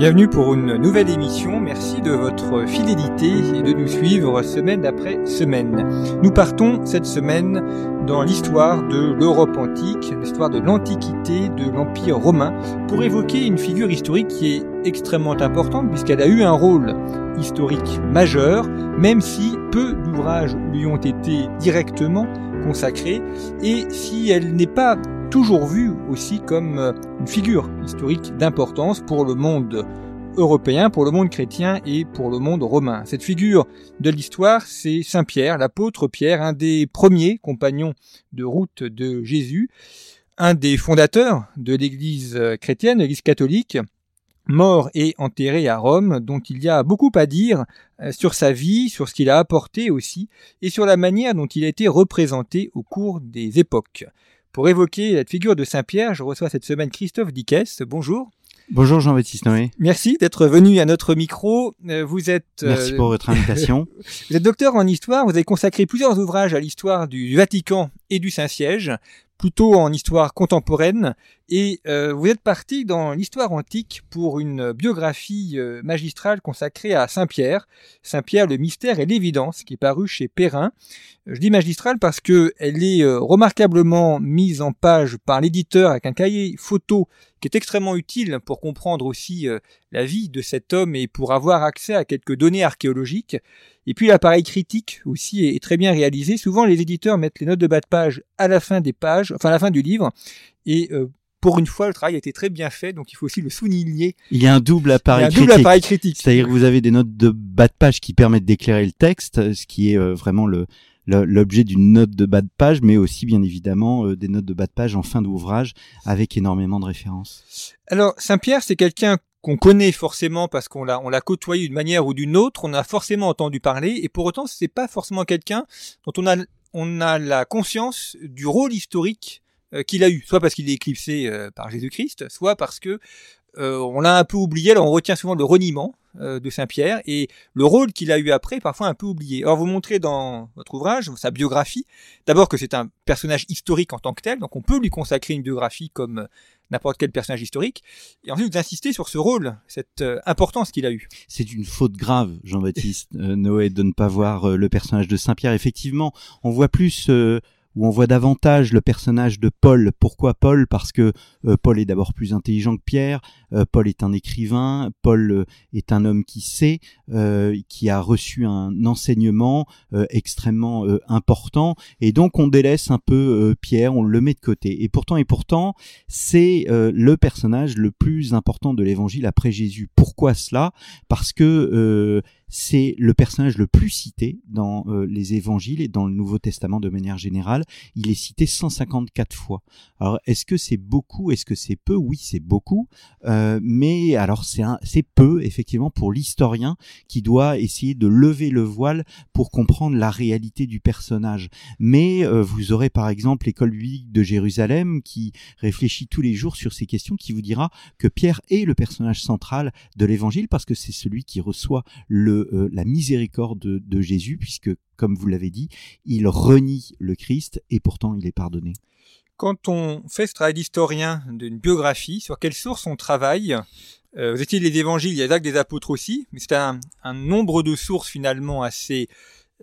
Bienvenue pour une nouvelle émission. Merci de votre fidélité et de nous suivre semaine après semaine. Nous partons cette semaine dans l'histoire de l'Europe antique, l'histoire de l'Antiquité, de l'Empire romain, pour évoquer une figure historique qui est extrêmement importante puisqu'elle a eu un rôle historique majeur, même si peu d'ouvrages lui ont été directement consacrés, et si elle n'est pas toujours vue aussi comme euh, une figure historique d'importance pour le monde européen, pour le monde chrétien et pour le monde romain. Cette figure de l'histoire, c'est Saint Pierre, l'apôtre Pierre, un des premiers compagnons de route de Jésus, un des fondateurs de l'Église chrétienne, l'Église catholique, mort et enterré à Rome, dont il y a beaucoup à dire euh, sur sa vie, sur ce qu'il a apporté aussi, et sur la manière dont il a été représenté au cours des époques. Pour évoquer la figure de Saint-Pierre, je reçois cette semaine Christophe Dickès. Bonjour. Bonjour Jean-Baptiste Noé. Merci d'être venu à notre micro. Euh, vous êtes. Merci pour votre invitation. vous êtes docteur en histoire. Vous avez consacré plusieurs ouvrages à l'histoire du Vatican et du Saint-Siège plutôt en histoire contemporaine, et euh, vous êtes parti dans l'histoire antique pour une biographie euh, magistrale consacrée à Saint-Pierre, Saint-Pierre le mystère et l'évidence, qui est paru chez Perrin. Je dis magistrale parce que elle est euh, remarquablement mise en page par l'éditeur avec un cahier photo qui est extrêmement utile pour comprendre aussi la vie de cet homme et pour avoir accès à quelques données archéologiques. Et puis l'appareil critique aussi est, très bien réalisé. Souvent les éditeurs mettent les notes de bas de page à la fin des pages, enfin à la fin du livre. Et euh, pour une fois, le travail a été très bien fait, donc il faut aussi le souligner. Il y a un double appareil, critique. Double appareil critique. C'est-à-dire que vous avez des notes de bas de page qui permettent d'éclairer le texte, ce qui est euh, vraiment le, l'objet d'une note de bas de page, mais aussi bien évidemment euh, des notes de bas de page en fin d'ouvrage avec énormément de références. Alors Saint-Pierre, c'est quelqu'un qu'on connaît forcément parce qu'on l'a on l'a côtoyé d'une manière ou d'une autre, on a forcément entendu parler et pour autant c'est pas forcément quelqu'un dont on a on a la conscience du rôle historique euh, qu'il a eu, soit parce qu'il est éclipsé euh, par Jésus-Christ, soit parce que euh, on l'a un peu oublié. Alors on retient souvent le reniement de Saint-Pierre et le rôle qu'il a eu après, parfois un peu oublié. Alors vous montrez dans votre ouvrage, sa biographie, d'abord que c'est un personnage historique en tant que tel, donc on peut lui consacrer une biographie comme n'importe quel personnage historique. Et ensuite, vous insistez sur ce rôle, cette euh, importance qu'il a eu. C'est une faute grave, Jean-Baptiste euh, Noé, de ne pas voir euh, le personnage de Saint-Pierre. Effectivement, on voit plus où on voit davantage le personnage de Paul. Pourquoi Paul? Parce que euh, Paul est d'abord plus intelligent que Pierre, euh, Paul est un écrivain, Paul euh, est un homme qui sait, qui a reçu un enseignement extrêmement important, et donc on délaisse un peu Pierre, on le met de côté. Et pourtant, et pourtant, c'est le personnage le plus important de l'évangile après Jésus. Pourquoi cela? Parce que c'est le personnage le plus cité dans euh, les évangiles et dans le Nouveau Testament de manière générale. Il est cité 154 fois. Alors, est-ce que c'est beaucoup? Est-ce que c'est peu? Oui, c'est beaucoup. Euh, mais alors, c'est peu, effectivement, pour l'historien qui doit essayer de lever le voile pour comprendre la réalité du personnage. Mais euh, vous aurez, par exemple, l'école biblique de Jérusalem qui réfléchit tous les jours sur ces questions, qui vous dira que Pierre est le personnage central de l'évangile parce que c'est celui qui reçoit le euh, la miséricorde de, Jésus, puisque, comme vous l'avez dit, il renie le Christ et pourtant il est pardonné. Quand on fait ce travail d'historien d'une biographie, sur quelle source on travaille euh, Vous étiez les évangiles, il y a les actes des apôtres aussi, mais c'est un, nombre de sources finalement assez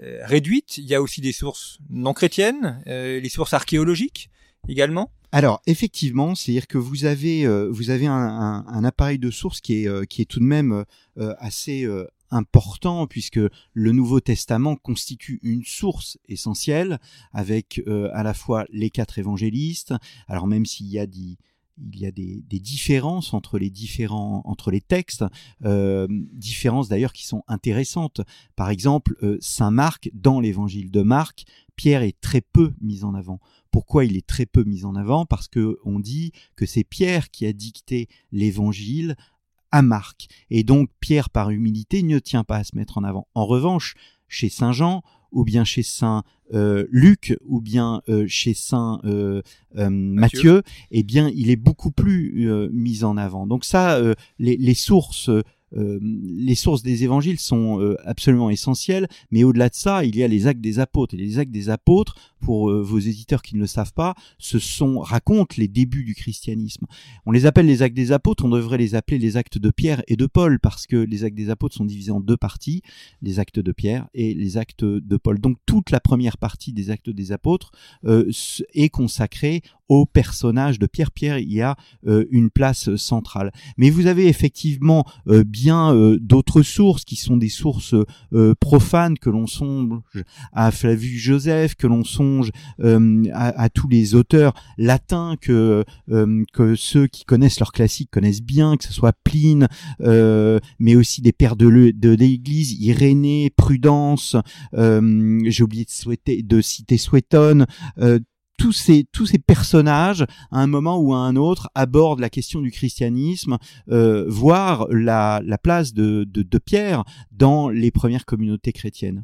euh, réduites. Il y a aussi des sources non chrétiennes, les sources archéologiques également. Alors effectivement, c'est-à-dire que vous avez vous avez un, appareil de sources qui est qui est tout de même assez important puisque le Nouveau Testament constitue une source essentielle avec euh, à la fois les quatre évangélistes. Alors même s'il y a des différences entre les différents textes, euh, différences d'ailleurs qui sont intéressantes. Par exemple, euh, Saint Marc dans l'évangile de Marc, Pierre est très peu mis en avant. Pourquoi il est très peu mis en avant? Parce que on dit que c'est Pierre qui a dicté l'évangile à Marc. Et donc Pierre, par humilité, ne tient pas à se mettre en avant. En revanche, chez Saint Jean, ou bien chez Saint euh, Luc, ou bien euh, chez Saint euh, Matthieu. eh bien, il est beaucoup plus mis en avant. Donc ça, les, les, sources euh, les sources des évangiles sont euh, absolument essentielles, mais au-delà de ça, il y a les actes des apôtres. Et les actes des apôtres, pour euh, vos éditeurs qui ne le savent pas, ce sont racontent les débuts du christianisme. On les appelle les actes des apôtres, on devrait les appeler les actes de Pierre et de Paul, parce que les actes des apôtres sont divisés en deux parties, les actes de Pierre et les actes de Paul. Donc toute la première partie des actes des apôtres est consacrée au personnage de Pierre. Pierre y a une place centrale. Mais vous avez effectivement bien euh, d'autres sources qui sont des sources euh, profanes que l'on songe à Flavius Joseph, que l'on songe euh, à, tous les auteurs latins que que ceux qui connaissent leurs classiques connaissent bien, que ce soit Pline, mais aussi des pères de l'Église, Irénée, Prudence, j'ai oublié de citer Suétone, tous ces tous ces personnages à un moment ou à un autre abordent la question du christianisme, euh, voire la, la place de, de, Pierre dans les premières communautés chrétiennes.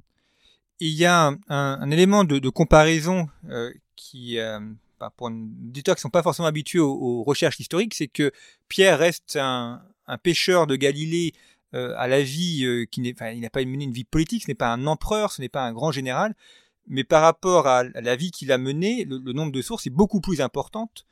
Il y a un, élément de, comparaison euh, qui, euh, bah, pour des auditeurs qui ne sont pas forcément habitués aux, recherches historiques, c'est que Pierre reste un, pêcheur de Galilée à la vie qui n'est, il n'a pas mené une vie politique, ce n'est pas un empereur, ce n'est pas un grand général, mais par rapport à la vie qu'il a menée, le, nombre de sources est beaucoup plus importante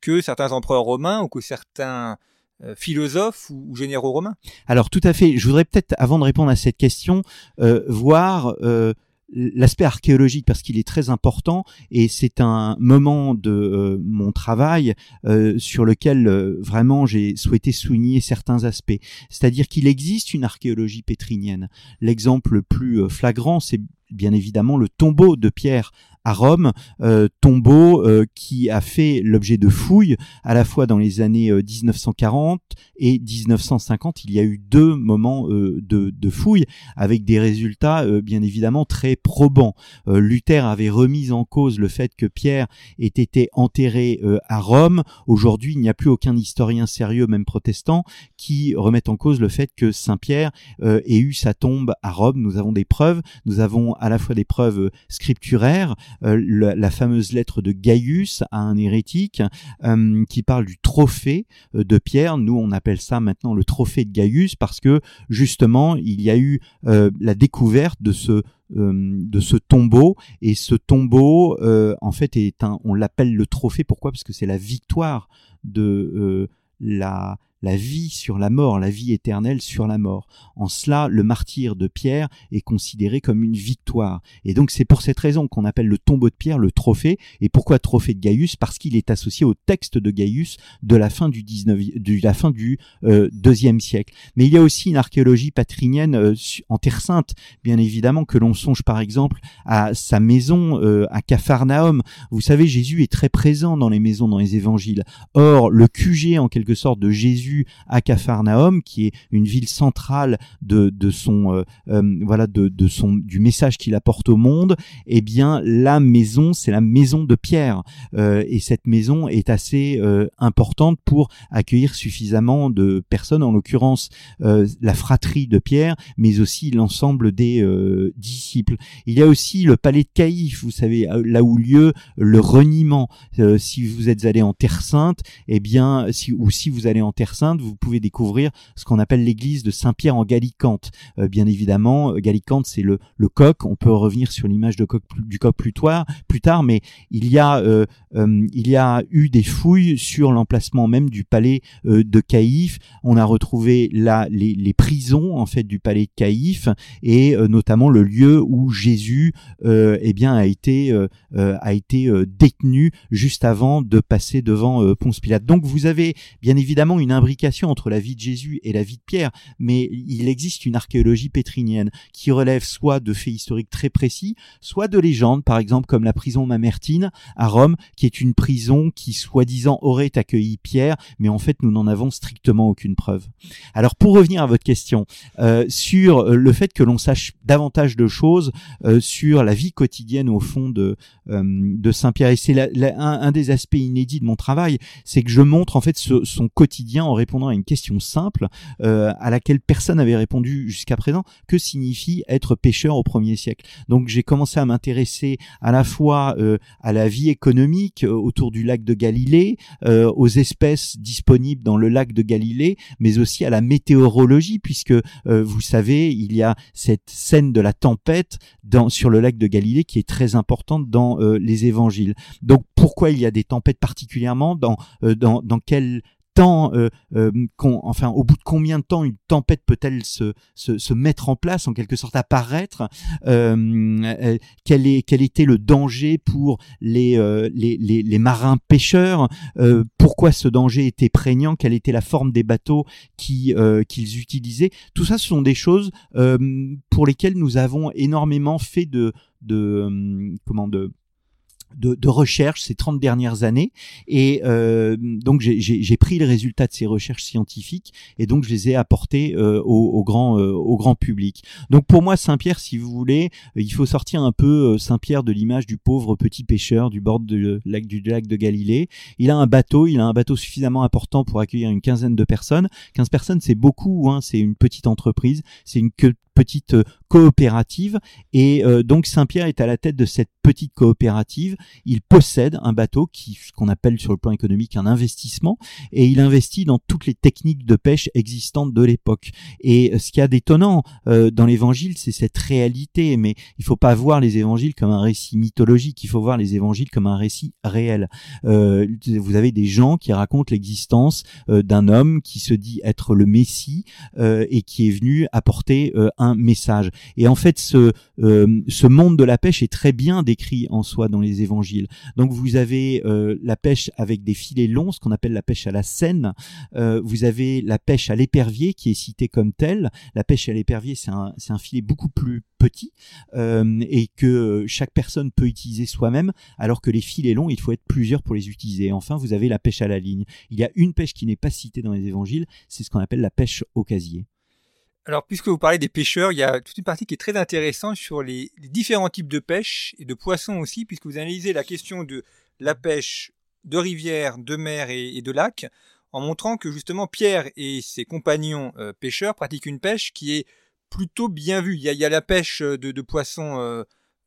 que certains empereurs romains ou que certains euh, philosophes ou, généraux romains. Alors tout à fait. Je voudrais peut-être, avant de répondre à cette question, euh, voir euh, l'aspect archéologique parce qu'il est très important et c'est un moment de mon travail sur lequel vraiment j'ai souhaité souligner certains aspects. C'est-à-dire qu'il existe une archéologie pétrinienne. L'exemple le plus flagrant, c'est bien évidemment le tombeau de Pierre à Rome, euh, tombeau euh, qui a fait l'objet de fouilles à la fois dans les années 1940 euh, et 1950. Il y a eu deux moments de, de fouilles avec des résultats bien évidemment très probants. Luther avait remis en cause le fait que Pierre ait été enterré à Rome. Aujourd'hui, il n'y a plus aucun historien sérieux, même protestant, qui remette en cause le fait que Saint Pierre ait eu sa tombe à Rome. Nous avons des preuves. Nous avons à la fois des preuves scripturaires, euh, la, fameuse lettre de Gaius à un hérétique euh, qui parle du trophée euh, de Pierre. Nous, on appelle ça maintenant le trophée de Gaius parce que justement, il y a eu la découverte de ce de ce tombeau. Et ce tombeau en fait est un on l'appelle le trophée. Pourquoi? Parce que c'est la victoire de la la vie sur la mort, la vie éternelle sur la mort. En cela, le martyr de Pierre est considéré comme une victoire. Et donc c'est pour cette raison qu'on appelle le tombeau de Pierre le trophée. Et pourquoi trophée de Gaius? Parce qu'il est associé au texte de Gaius de la fin du 19, de euh, deuxième siècle. Mais il y a aussi une archéologie patrinienne euh, en Terre Sainte, bien évidemment, que l'on songe par exemple à sa maison euh, à Capharnaüm. Vous savez, Jésus est très présent dans les maisons, dans les évangiles. Or, le QG en quelque sorte de Jésus à Capharnaüm, qui est une ville centrale de, son euh, euh, voilà de, de, son du message qu'il apporte au monde, eh bien la maison, c'est la maison de Pierre, euh, et cette maison est assez importante pour accueillir suffisamment de personnes, en l'occurrence la fratrie de Pierre, mais aussi l'ensemble des disciples. Il y a aussi le palais de Caïphe, vous savez, là où lieu le reniement. si vous êtes allé en Terre Sainte, eh bien, si, ou si vous allez en Terre vous pouvez découvrir ce qu'on appelle l'église de Saint-Pierre en Gallicante. Euh, bien évidemment, euh, Gallicante, c'est le, coq. On peut revenir sur l'image du coq plus tard, plus tard, mais il y a euh, il y a eu des fouilles sur l'emplacement même du palais de Caïphe. On a retrouvé là les, prisons en fait du palais de Caïphe et notamment le lieu où Jésus eh a été a été détenu juste avant de passer devant Ponce Pilate. Donc vous avez bien évidemment une imbrication entre la vie de Jésus et la vie de Pierre, mais il existe une archéologie pétrinienne qui relève soit de faits historiques très précis, soit de légendes, par exemple comme la prison Mamertine à Rome, qui est une prison qui soi-disant aurait accueilli Pierre, mais en fait nous n'en avons strictement aucune preuve. Alors pour revenir à votre question euh, sur euh, le fait que l'on sache davantage de choses euh, sur la vie quotidienne au fond de, de Saint-Pierre, et c'est un, un, des aspects inédits de mon travail, c'est que je montre en fait son quotidien en répondant à une question simple à laquelle personne n'avait répondu jusqu'à présent. Que signifie être pêcheur au premier siècle? Donc j'ai commencé à m'intéresser à la fois à la vie économique autour du lac de Galilée, aux espèces disponibles dans le lac de Galilée, mais aussi à la météorologie, puisque euh, vous savez, il y a cette scène de la tempête dans, sur le lac de Galilée qui est très importante dans euh, les évangiles. Donc pourquoi il y a des tempêtes particulièrement? Dans, euh, dans, dans quel euh, euh, enfin, au bout de combien de temps une tempête peut-elle se, mettre en place, en quelque sorte apparaître euh, quel, était le danger pour les, marins pêcheurs Pourquoi ce danger était prégnant Quelle était la forme des bateaux qui, qu'ils utilisaient. Tout ça, ce sont des choses pour lesquelles nous avons énormément fait de, de comment de de, de recherche ces 30 dernières années et euh, donc j'ai pris le résultat de ces recherches scientifiques et donc je les ai apportés euh, au, au, grand euh, au grand public. Donc pour moi Saint-Pierre si vous voulez, il faut sortir un peu euh, Saint-Pierre de l'image du pauvre petit pêcheur du bord de lac du lac de Galilée. Il a un bateau, il a un bateau suffisamment important pour accueillir une quinzaine de personnes. 15 personnes c'est beaucoup hein, c'est une petite entreprise, c'est une petite euh, coopérative et euh, donc Saint-Pierre est à la tête de cette petite coopérative. Il possède un bateau qui, ce qu'on appelle sur le plan économique un investissement et il investit dans toutes les techniques de pêche existantes de l'époque. Et euh, ce qui est d'étonnant dans l'évangile, c'est cette réalité. Mais il faut pas voir les évangiles comme un récit mythologique. Il faut voir les évangiles comme un récit réel. vous avez des gens qui racontent l'existence d'un homme qui se dit être le Messie et qui est venu apporter un message. Et en fait, ce, euh, ce monde de la pêche est très bien décrit en soi dans les évangiles. Donc vous avez euh, la pêche avec des filets longs, ce qu'on appelle la pêche à la Seine. Euh, vous avez la pêche à l'épervier qui est citée comme telle. La pêche à l'épervier, c'est un, un filet beaucoup plus petit et que chaque personne peut utiliser soi-même, alors que les filets longs, il faut être plusieurs pour les utiliser. enfin, vous avez la pêche à la ligne. Il y a une pêche qui n'est pas citée dans les évangiles, c'est ce qu'on appelle la pêche au casier. Alors, puisque vous parlez des pêcheurs, il y a toute une partie qui est très intéressante sur les, différents types de pêche et de poissons aussi, puisque vous analysez la question de la pêche de rivière, de mer et, de lac, en montrant que justement Pierre et ses compagnons euh, pêcheurs pratiquent une pêche qui est plutôt bien vue. Il y a, la pêche de, poissons euh,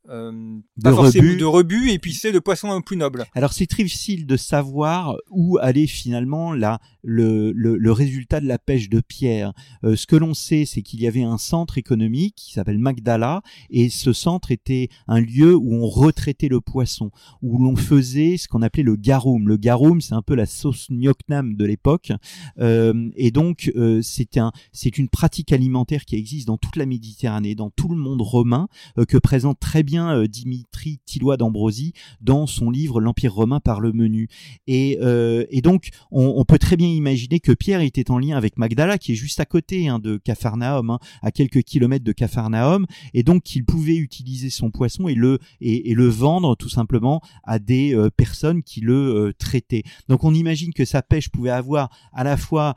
euh, de, rebut. de rebut et puis c'est le poisson plus noble. Alors c'est très difficile de savoir où aller finalement là le, le, le résultat de la pêche de pierre. Euh, ce que l'on sait c'est qu'il y avait un centre économique qui s'appelle Magdala et ce centre était un lieu où on retraitait le poisson, où l'on faisait ce qu'on appelait le garum. Le garum c'est un peu la sauce gnocnam de l'époque euh, et donc euh, c'est un c'est une pratique alimentaire qui existe dans toute la Méditerranée, dans tout le monde romain que présente très bien euh, Dimitri Tillois d'Ambrosie dans son livre L'Empire romain par le menu. Et, euh, et donc, on, peut très bien imaginer que Pierre était en lien avec Magdala, qui est juste à côté hein, de Capharnaüm, hein, à quelques kilomètres de Capharnaüm, et donc qu'il pouvait utiliser son poisson et le, et, le vendre tout simplement à des euh, personnes qui le traitaient. Donc on imagine que sa pêche pouvait avoir à la fois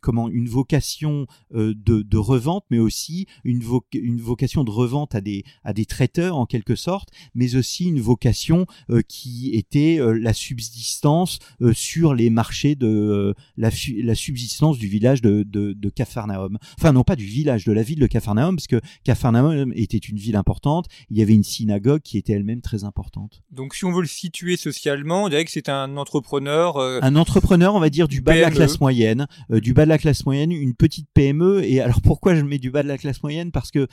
comment une vocation de, de, revente, mais aussi une, une vocation de revente à des, à des traiteurs en quelque sorte, mais aussi une vocation euh, qui était euh, la subsistance euh, sur les marchés de la, la, subsistance du village de, de, de Capharnaüm. Enfin non pas du village, de la ville de Capharnaüm, parce que Capharnaüm était une ville importante, il y avait une synagogue qui était elle-même très importante. Donc si on veut le situer socialement, on dirait que c'est un entrepreneur... un entrepreneur, on va dire, du bas de la classe moyenne, du bas de la classe moyenne, une petite PME, et alors pourquoi je mets du bas de la classe moyenne? Parce que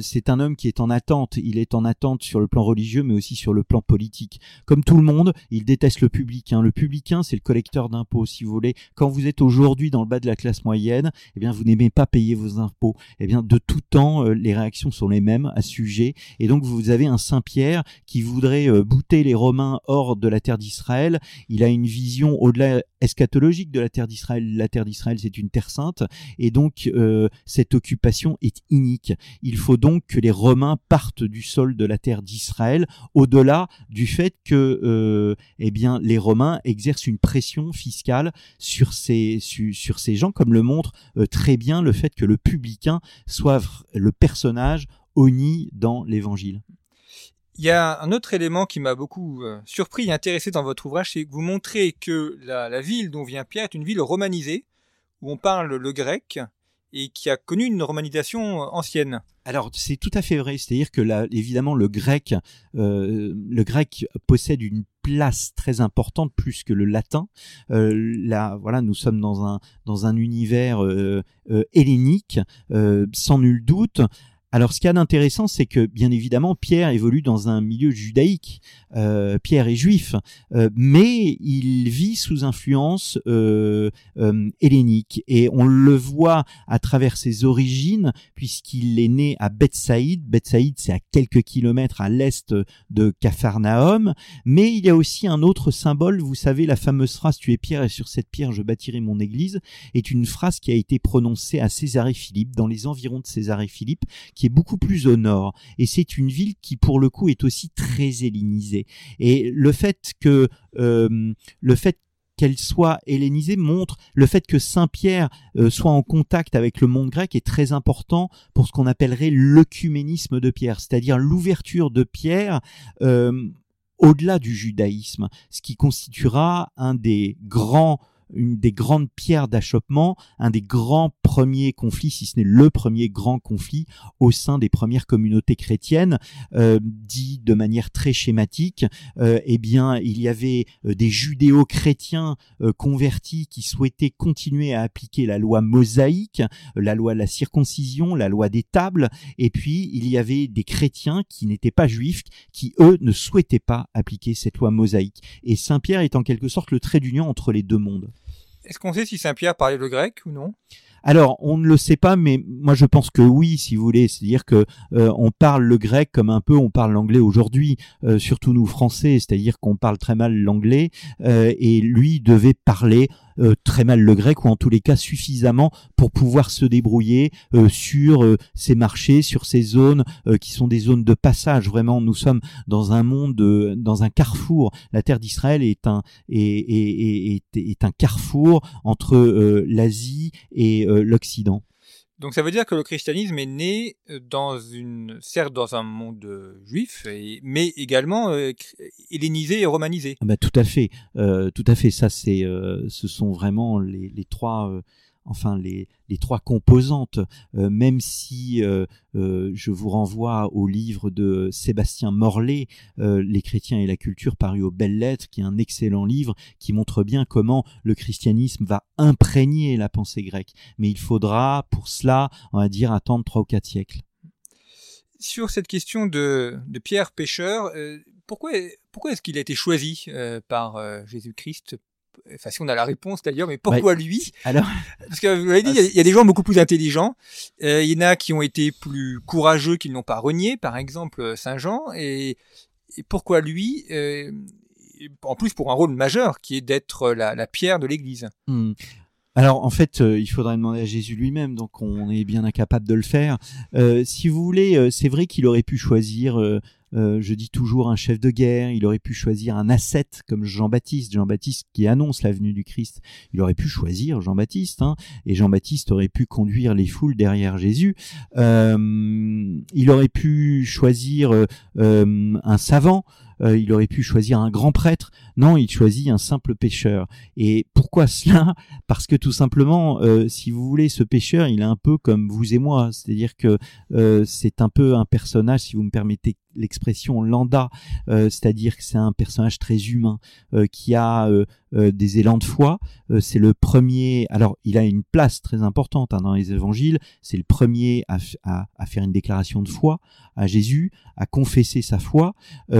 c'est un homme qui est en attente, il est en attente sur le plan religieux, mais aussi sur le plan politique. Comme tout le monde, il déteste le publicain. Le publicain, c'est le collecteur d'impôts, si vous voulez. Quand vous êtes aujourd'hui dans le bas de la classe moyenne, eh bien, vous n'aimez pas payer vos impôts. Eh bien, de tout temps, euh, les réactions sont les mêmes à ce sujet. Et donc, vous avez un Saint-Pierre qui voudrait euh, bouter les Romains hors de la terre d'Israël. Il a une vision au-delà eschatologique de la terre d'Israël. La terre d'Israël, c'est une terre sainte, et donc euh, cette occupation est inique. Il faut donc que les Romains partent du sol de la terre d'Israël, au-delà du fait que, euh, eh bien, les Romains exercent une pression fiscale sur ces sur ces gens, comme le montre euh, très bien le fait que le publicain soit le personnage honni dans l'Évangile. Il y a un autre élément qui m'a beaucoup euh, surpris et intéressé dans votre ouvrage, c'est que vous montrez que la, ville dont vient Pierre est une ville romanisée, où on parle le grec, et qui a connu une romanisation ancienne. Alors c'est tout à fait vrai, c'est-à-dire que évidemment le grec, euh, le grec possède une place très importante plus que le latin. Euh, là, voilà, nous sommes dans un dans un univers euh, hellénique, sans nul doute. Alors, ce qu'il y a d'intéressant, c'est que, bien évidemment, Pierre évolue dans un milieu judaïque. Euh, Pierre est juif, euh, mais il vit sous influence euh, hellénique. Et on le voit à travers ses origines, puisqu'il est né à Bethsaïd. Bethsaïd, c'est à quelques kilomètres à l'est de Capharnaüm. Mais il y a aussi un autre symbole. Vous savez, la fameuse phrase « Tu es Pierre et sur cette pierre je bâtirai mon église » est une phrase qui a été prononcée à Césarée-Philippe, dans les environs de Césarée-Philippe, qui est beaucoup plus au nord. Et c'est une ville qui, pour le coup, est aussi très hellénisée. Et le fait que euh, le fait qu'elle soit hellénisée montre le fait que Saint-Pierre euh, soit en contact avec le monde grec est très important pour ce qu'on appellerait l'œcuménisme de Pierre, c'est-à-dire l'ouverture de Pierre euh, au-delà du judaïsme, ce qui constituera un des grands une des grandes pierres d'achoppement, un des grands premiers conflits, si ce n'est le premier grand conflit au sein des premières communautés chrétiennes, euh, dit de manière très schématique, euh, eh bien, il y avait euh, des judéo-chrétiens convertis qui souhaitaient continuer à appliquer la loi mosaïque, la loi de la circoncision, la loi des tables, et puis il y avait des chrétiens qui n'étaient pas juifs, qui eux ne souhaitaient pas appliquer cette loi mosaïque. Et Saint Pierre est en quelque sorte le trait d'union entre les deux mondes. Est-ce qu'on sait si Saint-Pierre parlait le grec ou non? Alors, on ne le sait pas, mais moi je pense que oui, si vous voulez. C'est-à-dire que euh, on parle le grec comme un peu on parle l'anglais aujourd'hui, euh, surtout nous Français. C'est-à-dire qu'on parle très mal l'anglais, euh, et lui devait parler très mal le grec ou en tous les cas suffisamment pour pouvoir se débrouiller sur ces marchés, sur ces zones qui sont des zones de passage. Vraiment, nous sommes dans un monde, dans un carrefour. La terre d'Israël est un est, est, est, un carrefour entre l'Asie et l'Occident. Donc ça veut dire que le christianisme est né euh, dans une, certes dans un monde euh, juif, mais également euh, hellénisé et romanisé. Ah bah, tout à fait, tout à fait. Ça c'est, ce sont vraiment les, les trois enfin les, trois composantes, euh, même si euh, euh, je vous renvoie au livre de Sébastien Morlet, Les chrétiens et la culture, paru aux Belles Lettres, qui est un excellent livre qui montre bien comment le christianisme va imprégner la pensée grecque. Mais il faudra pour cela, on va dire, attendre trois ou quatre siècles. Sur cette question de, Pierre pêcheur, pourquoi est-ce qu'il a été choisi par Jésus-Christ Enfin, si on a la réponse d'ailleurs, mais pourquoi lui? Alors, parce que vous l'avez dit, il y, a des gens beaucoup plus intelligents. Euh, il y en a qui ont été plus courageux, qui ne l'ont pas renié, par exemple Saint Jean. Et, pourquoi lui? Euh, En plus, pour un rôle majeur, qui est d'être la, pierre de l'Église. Hmm. Alors en fait, euh, il faudrait demander à Jésus lui-même, donc on est bien incapable de le faire. si vous voulez, c'est vrai qu'il aurait pu choisir euh, je dis toujours un chef de guerre, il aurait pu choisir un ascète comme Jean-Baptiste, Jean-Baptiste qui annonce la venue du Christ, il aurait pu choisir Jean-Baptiste, hein, et Jean-Baptiste aurait pu conduire les foules derrière Jésus. Euh, il aurait pu choisir euh, un savant, il aurait pu choisir un grand prêtre. Non, il choisit un simple pêcheur. Et pourquoi cela? Parce que tout simplement, si vous voulez, ce pêcheur, il est un peu comme vous et moi. C'est-à-dire que c'est un peu un personnage, si vous me permettez l'expression lambda, euh, c'est-à-dire que c'est un personnage très humain euh, qui a euh, des élans de foi. c'est le premier. Alors, il a une place très importante hein, dans les évangiles. C'est le premier à, faire une déclaration de foi à Jésus, à confesser sa foi.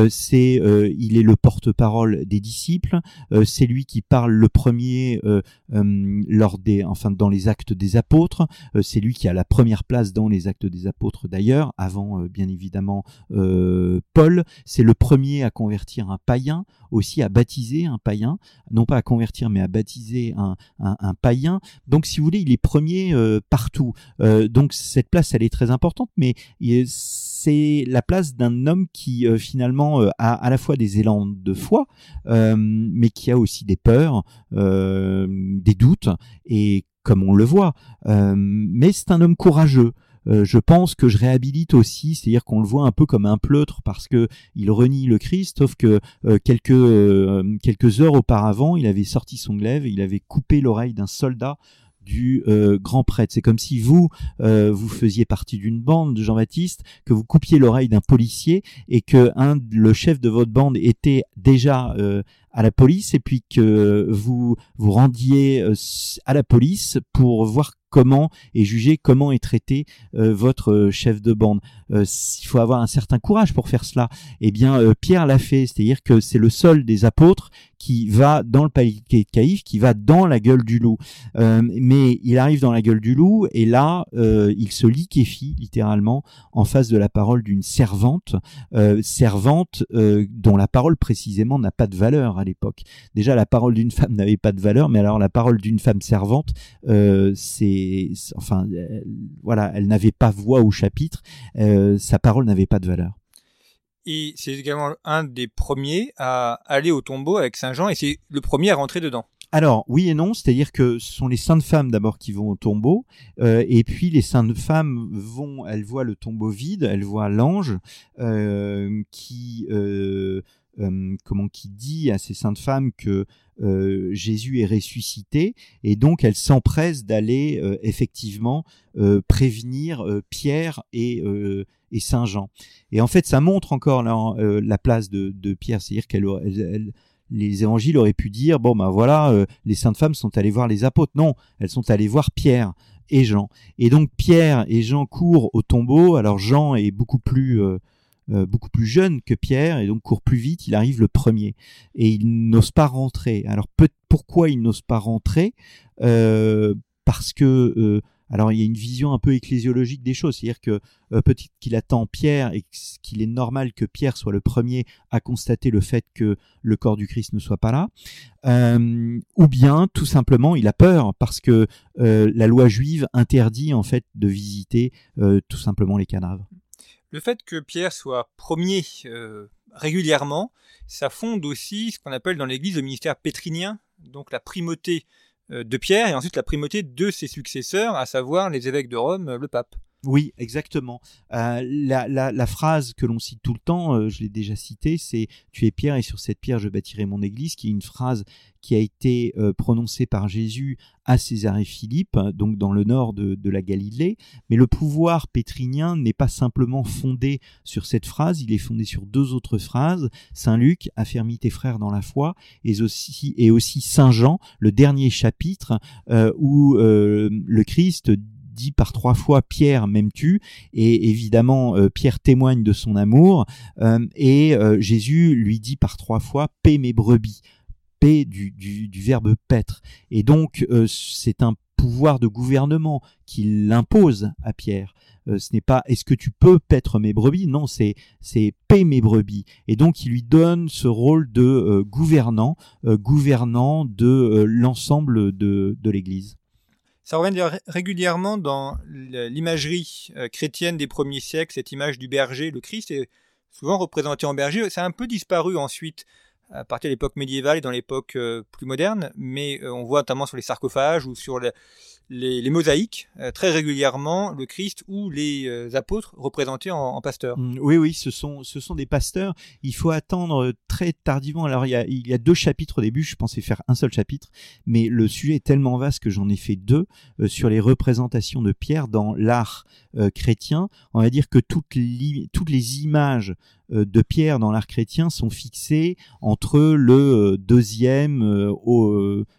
c'est, il est le porte-parole des disciples. c'est lui qui parle le premier lors des, enfin, dans les actes des apôtres. c'est lui qui a la première place dans les actes des apôtres d'ailleurs, avant bien évidemment. Euh, Paul, c'est le premier à convertir un païen, aussi à baptiser un païen. Non pas à convertir, mais à baptiser un, un, païen. Donc, si vous voulez, il est premier partout. donc, cette place, elle est très importante, mais c'est la place d'un homme qui finalement a à la fois des élans de foi, mais qui a aussi des peurs, des doutes, et comme on le voit. mais c'est un homme courageux. Euh, je pense que je réhabilite aussi, c'est-à-dire qu'on le voit un peu comme un pleutre parce que il renie le Christ, sauf que euh, quelques euh, quelques heures auparavant, il avait sorti son glaive, et il avait coupé l'oreille d'un soldat du grand prêtre. C'est comme si vous, vous faisiez partie d'une bande de Jean-Baptiste, que vous coupiez l'oreille d'un policier et que le chef de votre bande était déjà à la police et puis que vous vous rendiez à la police pour voir comment est jugé, comment est traité euh, votre euh, chef de bande. Euh, il faut avoir un certain courage pour faire cela. Eh bien, Pierre l'a fait, c'est-à-dire que c'est le seul des apôtres qui va dans le palier de Caïphe, qui va dans la gueule du loup. mais il arrive dans la gueule du loup et là, il se liquéfie littéralement en face de la parole d'une servante, servante dont la parole précisément n'a pas de valeur à l'époque. Déjà, la parole d'une femme n'avait pas de valeur, mais alors la parole d'une femme servante, c'est enfin, voilà, elle n'avait pas voix au chapitre, euh, sa parole n'avait pas de valeur. Et c'est également un des premiers à aller au tombeau avec Saint Jean, et c'est le premier à rentrer dedans. Alors oui et non, c'est-à-dire que ce sont les saintes femmes d'abord qui vont au tombeau, euh, et puis les saintes femmes vont, elles voient le tombeau vide, elles voient l'ange euh, qui comment qui dit à ces saintes femmes que euh, Jésus est ressuscité et donc elle s'empresse d'aller euh, effectivement euh, prévenir Pierre et, Saint Jean. Et en fait, ça montre encore la, place de, Pierre, c'est-à-dire qu'elle les évangiles auraient pu dire bon ben voilà les saintes femmes sont allées voir les apôtres. Non elles sont allées voir Pierre et Jean. Et donc Pierre et Jean courent au tombeau. Alors Jean est beaucoup plus euh, beaucoup plus jeune que Pierre et donc court plus vite, il arrive le premier et il n'ose pas rentrer. Alors pourquoi il n'ose pas rentrer? Euh, Parce que euh, alors il y a une vision un peu ecclésiologique des choses, c'est-à-dire que peut-être qu'il attend Pierre et qu'il est normal que Pierre soit le premier à constater le fait que le corps du Christ ne soit pas là, ou bien tout simplement il a peur parce que la loi juive interdit en fait de visiter tout simplement les cadavres. Le fait que Pierre soit premier euh, régulièrement, ça fonde aussi ce qu'on appelle dans l'Église le ministère pétrinien, donc la primauté euh, de Pierre et ensuite la primauté de ses successeurs, à savoir les évêques de Rome, le pape. Oui, exactement. Euh, la, phrase que l'on cite tout le temps, euh, je l'ai déjà citée, c'est Tu es pierre et sur cette pierre je bâtirai mon église, qui est une phrase qui a été euh, prononcée par Jésus à Césarée Philippe, donc dans le nord de, de la Galilée. Mais le pouvoir pétrinien n'est pas simplement fondé sur cette phrase, il est fondé sur deux autres phrases. Saint Luc, affermis tes frères dans la foi, et aussi, et aussi Saint Jean, le dernier chapitre, où le Christ dit par trois fois Pierre m'aimes-tu? Et évidemment euh, Pierre témoigne de son amour euh, et euh, Jésus lui dit par trois fois paix mes brebis paix du, verbe paître. Et donc c'est un pouvoir de gouvernement qui l'impose à Pierre. Ce n'est pas est-ce que tu peux paître mes brebis? Non c'est c'est paix mes brebis. Et donc il lui donne ce rôle de gouvernant gouvernant de l'ensemble de, de l'Église ça revient régulièrement dans l'imagerie euh, chrétienne des premiers siècles, cette image du berger, le Christ est souvent représenté en berger. Ça a un peu disparu ensuite à partir de l'époque médiévale et dans l'époque euh, plus moderne, mais euh, on voit notamment sur les sarcophages ou sur les, mosaïques euh, très régulièrement le Christ ou les apôtres représentés en, pasteurs. Mmh, oui, oui, ce sont, ce sont des pasteurs. Il faut attendre très tardivement. Alors il y, a, deux chapitres au début, je pensais faire un seul chapitre, mais le sujet est tellement vaste que j'en ai fait deux sur les représentations de Pierre dans l'art chrétien. On va dire que toutes les, toutes les images euh, de Pierre dans l'art chrétien sont fixés entre le euh, deuxième euh, au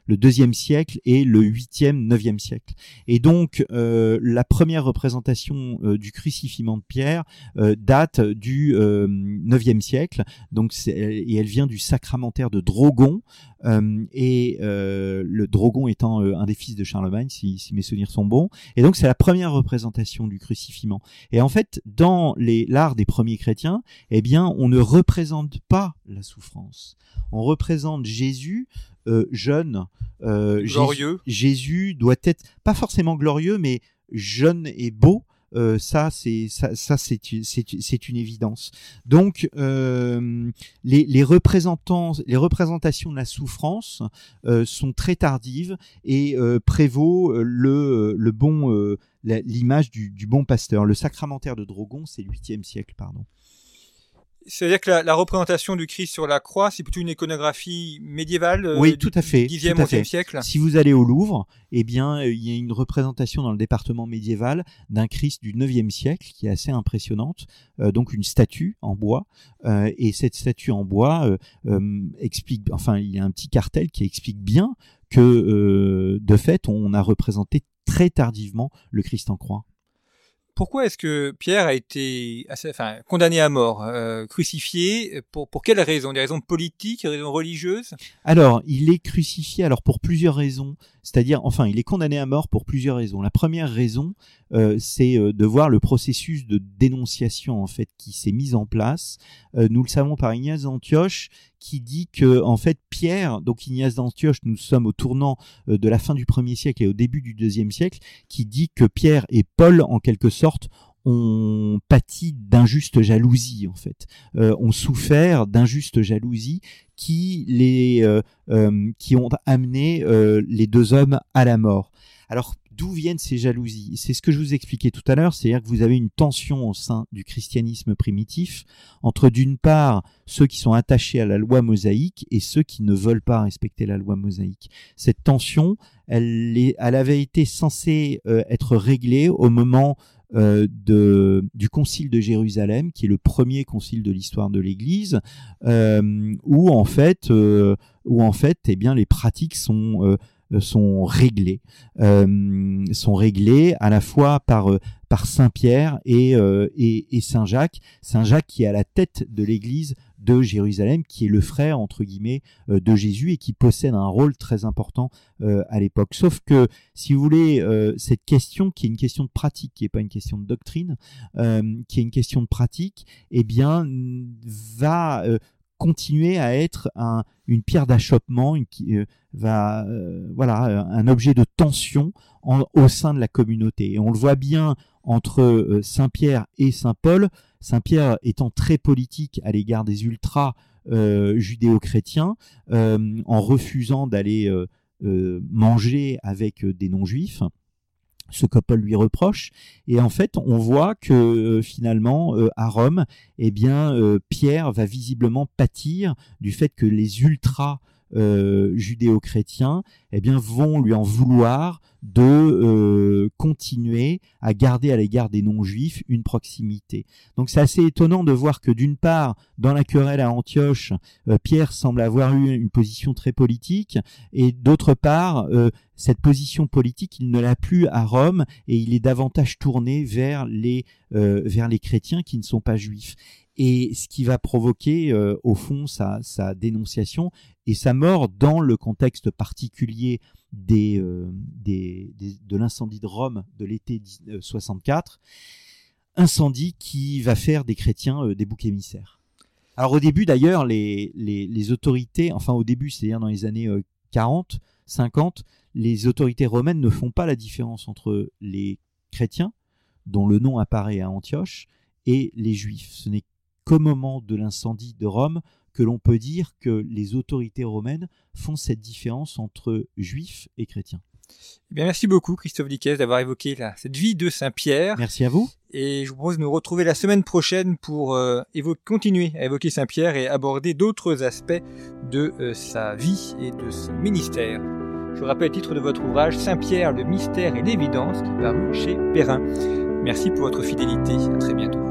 le deuxième siècle et le huitième neuvième siècle. Et donc la première représentation du crucifiement de Pierre date du neuvième siècle. Donc et elle vient du sacramentaire de Drogon et le Drogon étant un des fils de Charlemagne si, mes souvenirs sont bons. Et donc c'est la première représentation du crucifiement. Et en fait dans l'art des premiers chrétiens, eh bien, on ne représente pas la souffrance. On représente Jésus euh, jeune. Euh, glorieux. Jésus, doit être pas forcément glorieux, mais jeune et beau. Euh, ça, c'est ça, ça c'est c'est une évidence. Donc, euh, les, les représentants, les représentations de la souffrance euh, sont très tardives et euh, prévaut le le bon l'image du, du, bon pasteur. Le sacramentaire de Drogon, c'est 8e siècle, pardon. C'est-à-dire que la, représentation du Christ sur la croix, c'est plutôt une iconographie médiévale euh, oui, tout à fait, 10e, 11e siècle? Si vous allez au Louvre, eh bien, euh, il y a une représentation dans le département médiéval d'un Christ du 9e siècle qui est assez impressionnante, euh, donc une statue en bois. et cette statue en bois explique, enfin, il y a un petit cartel qui explique bien que, de fait, on a représenté très tardivement le Christ en croix pourquoi est-ce que Pierre a été enfin, condamné à mort, euh, crucifié pour, pour quelles raisons? Des raisons politiques, des raisons religieuses? Alors, il est crucifié alors pour plusieurs raisons. C'est-à-dire, enfin, il est condamné à mort pour plusieurs raisons. La première raison, euh, c'est euh, de voir le processus de dénonciation en fait qui s'est mis en place. Euh, nous le savons par Ignace d'Antioche, qui dit que en fait Pierre, donc Ignace d'Antioche, nous sommes au tournant de la fin du premier siècle et au début du deuxième siècle, qui dit que Pierre et Paul, en quelque sorte, ont pâti d'injuste jalousie en fait, euh, ont souffert d'injuste jalousie qui les euh, euh, qui ont amené les deux hommes à la mort. Alors d'où viennent ces jalousies? C'est ce que je vous expliquais tout à l'heure, c'est-à-dire que vous avez une tension au sein du christianisme primitif entre d'une part ceux qui sont attachés à la loi mosaïque et ceux qui ne veulent pas respecter la loi mosaïque. Cette tension, elle, avait été censée être réglée au moment euh, de, du concile de Jérusalem, qui est le premier concile de l'histoire de l'Église, euh, où en fait, euh, où en fait, eh bien, les pratiques sont euh, sont réglées, euh, sont réglées à la fois par par Saint Pierre et, et, Saint Jacques. Saint Jacques qui est à la tête de l'Église de Jérusalem, qui est le frère, entre guillemets, euh, de Jésus et qui possède un rôle très important euh, à l'époque. Sauf que, si vous voulez, euh, cette question, qui est une question de pratique, qui n'est pas une question de doctrine, qui est une question de pratique, eh bien, va continuer à être un, une pierre d'achoppement, qui va voilà un objet de tension au sein de la communauté. Et on le voit bien entre Saint Pierre et Saint Paul. Saint-Pierre étant très politique à l'égard des ultras euh, judéo-chrétiens, euh, en refusant d'aller euh, manger avec des non-juifs ce que Paul lui reproche. Et en fait, on voit que finalement, à Rome, eh bien, Pierre va visiblement pâtir du fait que les ultras euh, judéo-chrétiens eh bien, vont lui en vouloir de euh, continuer à garder à l'égard des non-juifs une proximité. Donc c'est assez étonnant de voir que d'une part, dans la querelle à Antioche, euh, Pierre semble avoir eu une position très politique, et d'autre part, cette position politique, il ne l'a plus à Rome, et il est davantage tourné vers les, vers les chrétiens qui ne sont pas juifs et ce qui va provoquer au fond sa, dénonciation et sa mort dans le contexte particulier euh, de l'incendie de Rome de l'été 64, euh, incendie qui va faire des chrétiens euh, des boucs émissaires. Alors au début d'ailleurs, les, autorités, enfin au début, c'est-à-dire dans les années 40, 50, les autorités romaines ne font pas la différence entre les chrétiens, dont le nom apparaît à Antioche, et les juifs. Qu'au moment de l'incendie de Rome que l'on peut dire que les autorités romaines font cette différence entre juifs et chrétiens. Eh bien, merci beaucoup Christophe Dickès d'avoir évoqué cette vie de Saint-Pierre. Merci à vous. Et je vous propose de nous retrouver la semaine prochaine pour euh, continuer à évoquer Saint-Pierre et aborder d'autres aspects de euh, sa vie et de son ministère. Je vous rappelle le titre de votre ouvrage Saint-Pierre, le mystère et l'évidence qui est paru chez Perrin. Merci pour votre fidélité. À très bientôt.